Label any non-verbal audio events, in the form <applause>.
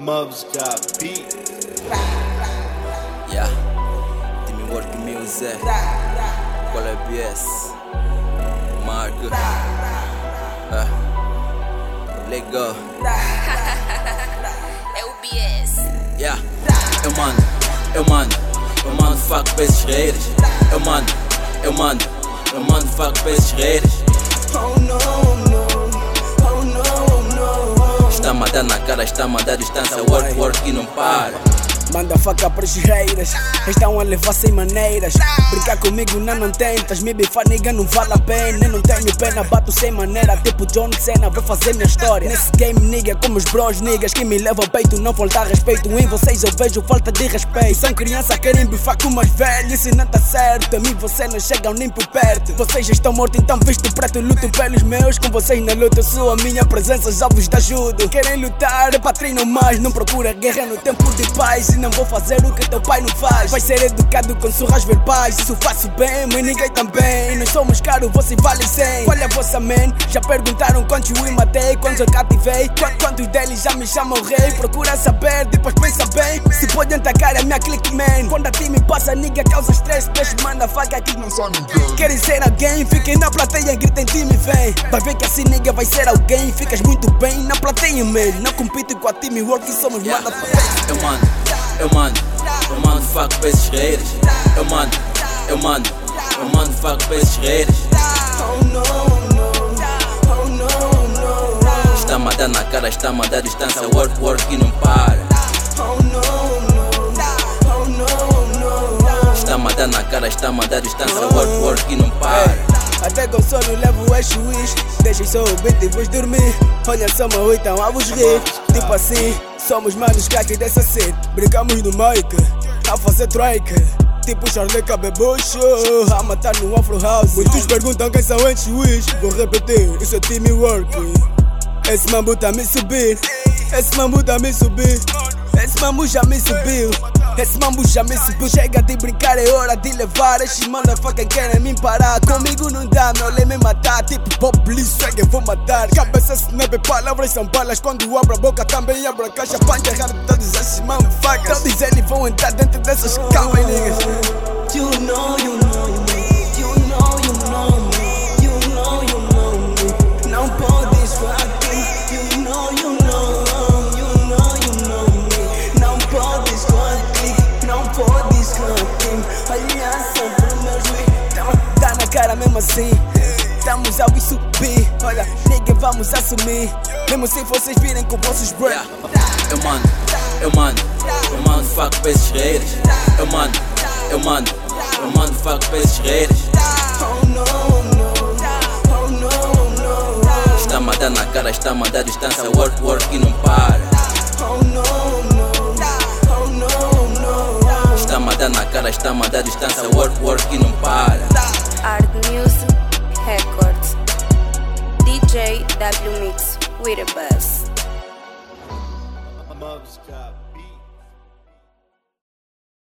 Mubs got beat. Yeah, Teamwork Music. Qual é BS? Marco. Legal. <laughs> É o BS. Yeah, eu mando, eu mando, eu mando fuck pra esses haters. Eu mando, eu mando, eu mando fuck pra esses haters. Oh no, na cara, está a mandar distância. Work, work e não para. Manda faca para os haters, estão a levar sem maneiras. Brincar comigo não, não tentas, me bifar nigga não vale a pena. Eu não tenho pena, bato sem maneira, tipo John Cena, vou fazer minha história. Nesse game, nigga, como os bros, niggas que me levam peito, não falta respeito. Em vocês eu vejo falta de respeito. São crianças, querem bifar com mais velhos, isso não tá certo. A mim vocês não chegam nem por perto. Vocês já estão mortos, então visto preto, luto pelos meus. Com vocês na luta, sou a minha presença, já vos dá ajuda. Querem lutar, é pra treinar mais, não procura guerra no tempo de paz. E não vou fazer o que teu pai não faz. Vai ser educado com surras verbais. Isso faço bem, mas ninguém também. Nós somos caros, vocês valem 100. Qual é a vossa man? Já perguntaram quantos eu matei, quantos eu cativei. Qu- Quantos deles já me chamam rei? Procura saber, depois pensa bem. Se podem atacar a minha clique man. Quando a time passa, nigga causa stress. Peixe manda faca aqui não só ninguém. Querem ser alguém? Fiquem na plateia, gritem time vem. Vai ver que assim nigga vai ser alguém. Ficas muito bem na plateia, man. Não compito com a time work, somos Yeah. motherfuckers. Eu mando, eu mando, eu mando fuck pra esses haters. Eu mando, eu mando, eu mando fuck pra esses haters. Oh no, no. Oh no, no. Está a mandar na cara, está a mandar distância. Work, work e não para. Oh no, no. Oh no, no. Está a mandar na cara, está a mandar distância. Work, work e não para. Até com sono levo eixo wish Deixem só o beat e vos dormir. Olha só meu então a vos rir. Tipo assim, somos manos crack dessa cena Brincamos no mic, a fazer trike Tipo Charlie Cabebocho A matar no Afro House. Muitos perguntam quem são esses wish Vou repetir, isso é teamwork. Esse mambo tá me subir Esse mambo tá me subir mambo já me subiu. Esse mambo já me subiu, chega de brincar, é hora de levar Estes motherfuckers querem me parar. Comigo não dá, meu lei me matar. Tipo Bob Lee, eu vou matar. Cabeça snap, palavras são balas. Quando abro a boca também abro a caixa. Panja errado, todos esses motherfuckers. Todos eles vão entrar dentro dessas calmas, niggas You know, you know assim Estamos ao subir Olha, nigga, vamos assumir Mesmo se vocês virem com vossos Yeah. Eu mando, eu mando, eu mando fuck pra esses haters. Eu mando, eu mando, eu mando fuck pra esses haters. Oh no, no. Oh no, no. Está a mandar na cara, está a mandar distância. Work, work e não para. Oh no, no. Tá na cara, está mandada distância, work, work e não para. Art Music Records DJ W Mix with a buzz. I'm up, bus.